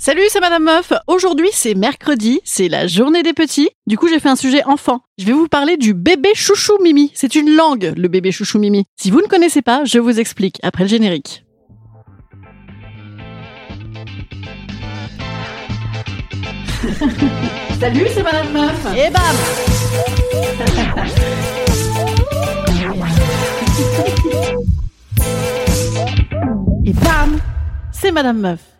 Salut, c'est Madame Meuf. Aujourd'hui, c'est mercredi, c'est la journée des petits. Du coup, j'ai fait un sujet enfant. Je vais vous parler du bébé chouchou Mimi. C'est une langue, le bébé chouchou Mimi. Si vous ne connaissez pas, je vous explique après le générique. Salut, c'est Madame Meuf. Et bam Et bam C'est Madame Meuf.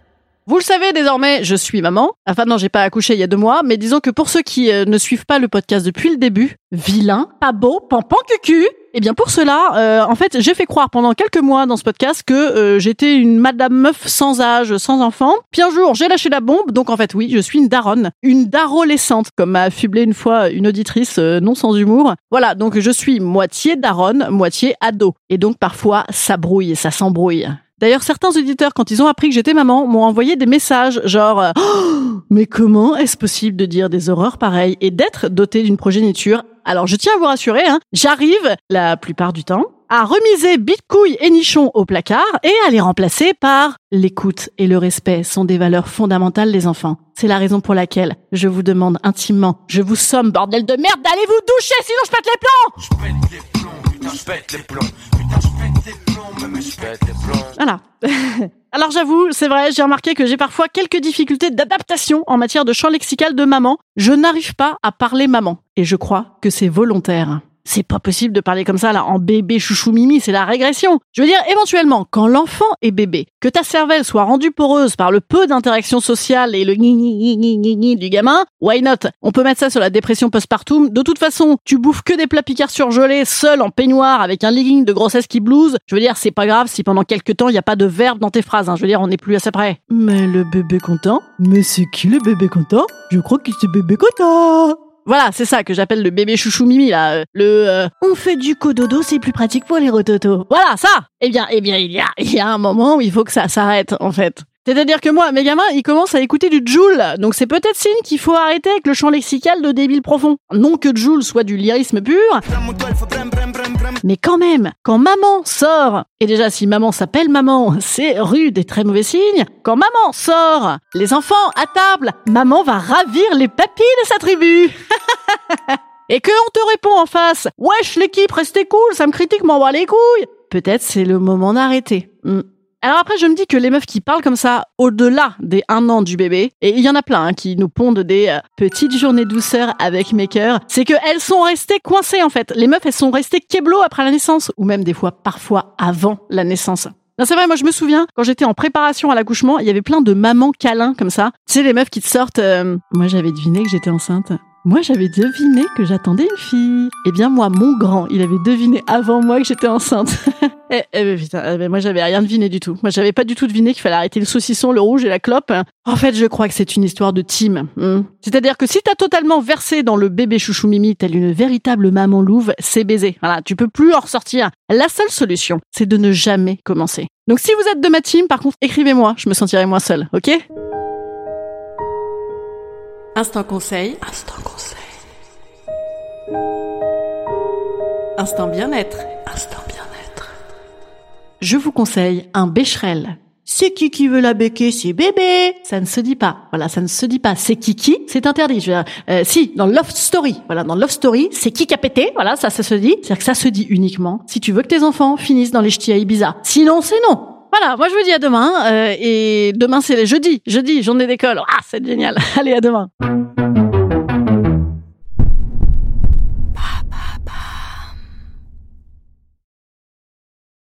Vous le savez désormais, je suis maman. Enfin non, j'ai pas accouché il y a deux mois, mais disons que pour ceux qui euh, ne suivent pas le podcast depuis le début, vilain, pas beau, pampan cucu. Eh bien pour cela, euh, en fait, j'ai fait croire pendant quelques mois dans ce podcast que euh, j'étais une madame meuf sans âge, sans enfant. Puis un jour, j'ai lâché la bombe, donc en fait oui, je suis une daronne, une darolescente, comme m'a affublé une fois une auditrice non sans humour. Voilà, donc je suis moitié daronne, moitié ado. Et donc parfois, ça brouille, ça s'embrouille. D'ailleurs, certains auditeurs, quand ils ont appris que j'étais maman, m'ont envoyé des messages genre euh, Mais comment est-ce possible de dire des horreurs pareilles et d'être doté d'une progéniture? Alors, je tiens à vous rassurer, hein, j'arrive, la plupart du temps, à remiser bitcouille et nichon au placard et à les remplacer par l'écoute et le respect sont des valeurs fondamentales des enfants. C'est la raison pour laquelle je vous demande intimement, je vous somme, bordel de merde, d'aller vous doucher sinon je pète les plombs! Je pète les plombs, je pète les plombs, Voilà. Alors j'avoue, c'est vrai, j'ai remarqué que j'ai parfois quelques difficultés d'adaptation en matière de champ lexical de maman. Je n'arrive pas à parler maman. Et je crois que c'est volontaire c'est pas possible de parler comme ça là en bébé chouchou mimi, c'est la régression. Je veux dire éventuellement quand l'enfant est bébé, que ta cervelle soit rendue poreuse par le peu d'interaction sociale et le ni ni ni ni ni du gamin, why not? On peut mettre ça sur la dépression postpartum. De toute façon, tu bouffes que des plats picards surgelés, seul en peignoir avec un legging de grossesse qui blouse. Je veux dire, c'est pas grave si pendant quelques temps il y a pas de verbe dans tes phrases. Hein. Je veux dire, on n'est plus assez près. Mais le bébé content Mais c'est qui le bébé content? Je crois que c'est bébé content. Voilà, c'est ça que j'appelle le bébé chouchou mimi là. Euh, le euh, on fait du cododo, c'est plus pratique pour les rototos. Voilà, ça. Eh bien, eh bien, il y a il y a un moment où il faut que ça s'arrête en fait. C'est-à-dire que moi, mes gamins, ils commencent à écouter du Joule. Donc c'est peut-être signe qu'il faut arrêter avec le champ lexical de débile profond. Non que Joule soit du lyrisme pur. Mais quand même, quand maman sort, et déjà si maman s'appelle maman, c'est rude et très mauvais signe. Quand maman sort, les enfants à table, maman va ravir les papilles de sa tribu. et que on te répond en face, wesh l'équipe, restez cool, ça me critique, m'envoie les couilles. Peut-être c'est le moment d'arrêter. Hmm. Alors après, je me dis que les meufs qui parlent comme ça, au-delà des un an du bébé, et il y en a plein hein, qui nous pondent des euh, petites journées douceur avec mes cœurs, c'est qu'elles sont restées coincées en fait. Les meufs, elles sont restées keblo après la naissance, ou même des fois, parfois avant la naissance. Non, c'est vrai, moi je me souviens, quand j'étais en préparation à l'accouchement, il y avait plein de mamans câlins comme ça. Tu sais, les meufs qui te sortent... Euh, moi j'avais deviné que j'étais enceinte. Moi, j'avais deviné que j'attendais une fille. Eh bien, moi, mon grand, il avait deviné avant moi que j'étais enceinte. eh, eh putain, eh, moi, j'avais rien deviné du tout. Moi, j'avais pas du tout deviné qu'il fallait arrêter le saucisson, le rouge et la clope. En fait, je crois que c'est une histoire de team. Hmm. C'est-à-dire que si t'as totalement versé dans le bébé chouchou mimi, telle une véritable maman louve, c'est baiser. Voilà, tu peux plus en ressortir. La seule solution, c'est de ne jamais commencer. Donc, si vous êtes de ma team, par contre, écrivez-moi. Je me sentirai moins seule, ok? Instant conseil. Instant conseil. Instant bien-être. Instant. Je vous conseille un bécherel. C'est qui qui veut la béquer? C'est bébé. Ça ne se dit pas. Voilà, ça ne se dit pas. C'est Kiki, c'est interdit. Je veux dire, euh, si dans Love Story, voilà, dans Love Story, c'est qui qui a pété. Voilà, ça, ça se dit. C'est-à-dire que ça se dit uniquement si tu veux que tes enfants finissent dans les ch'tis à Ibiza. Sinon, c'est non. Voilà, moi je vous dis à demain. Euh, et demain c'est jeudi, jeudi, journée d'école. Ah, c'est génial. Allez, à demain.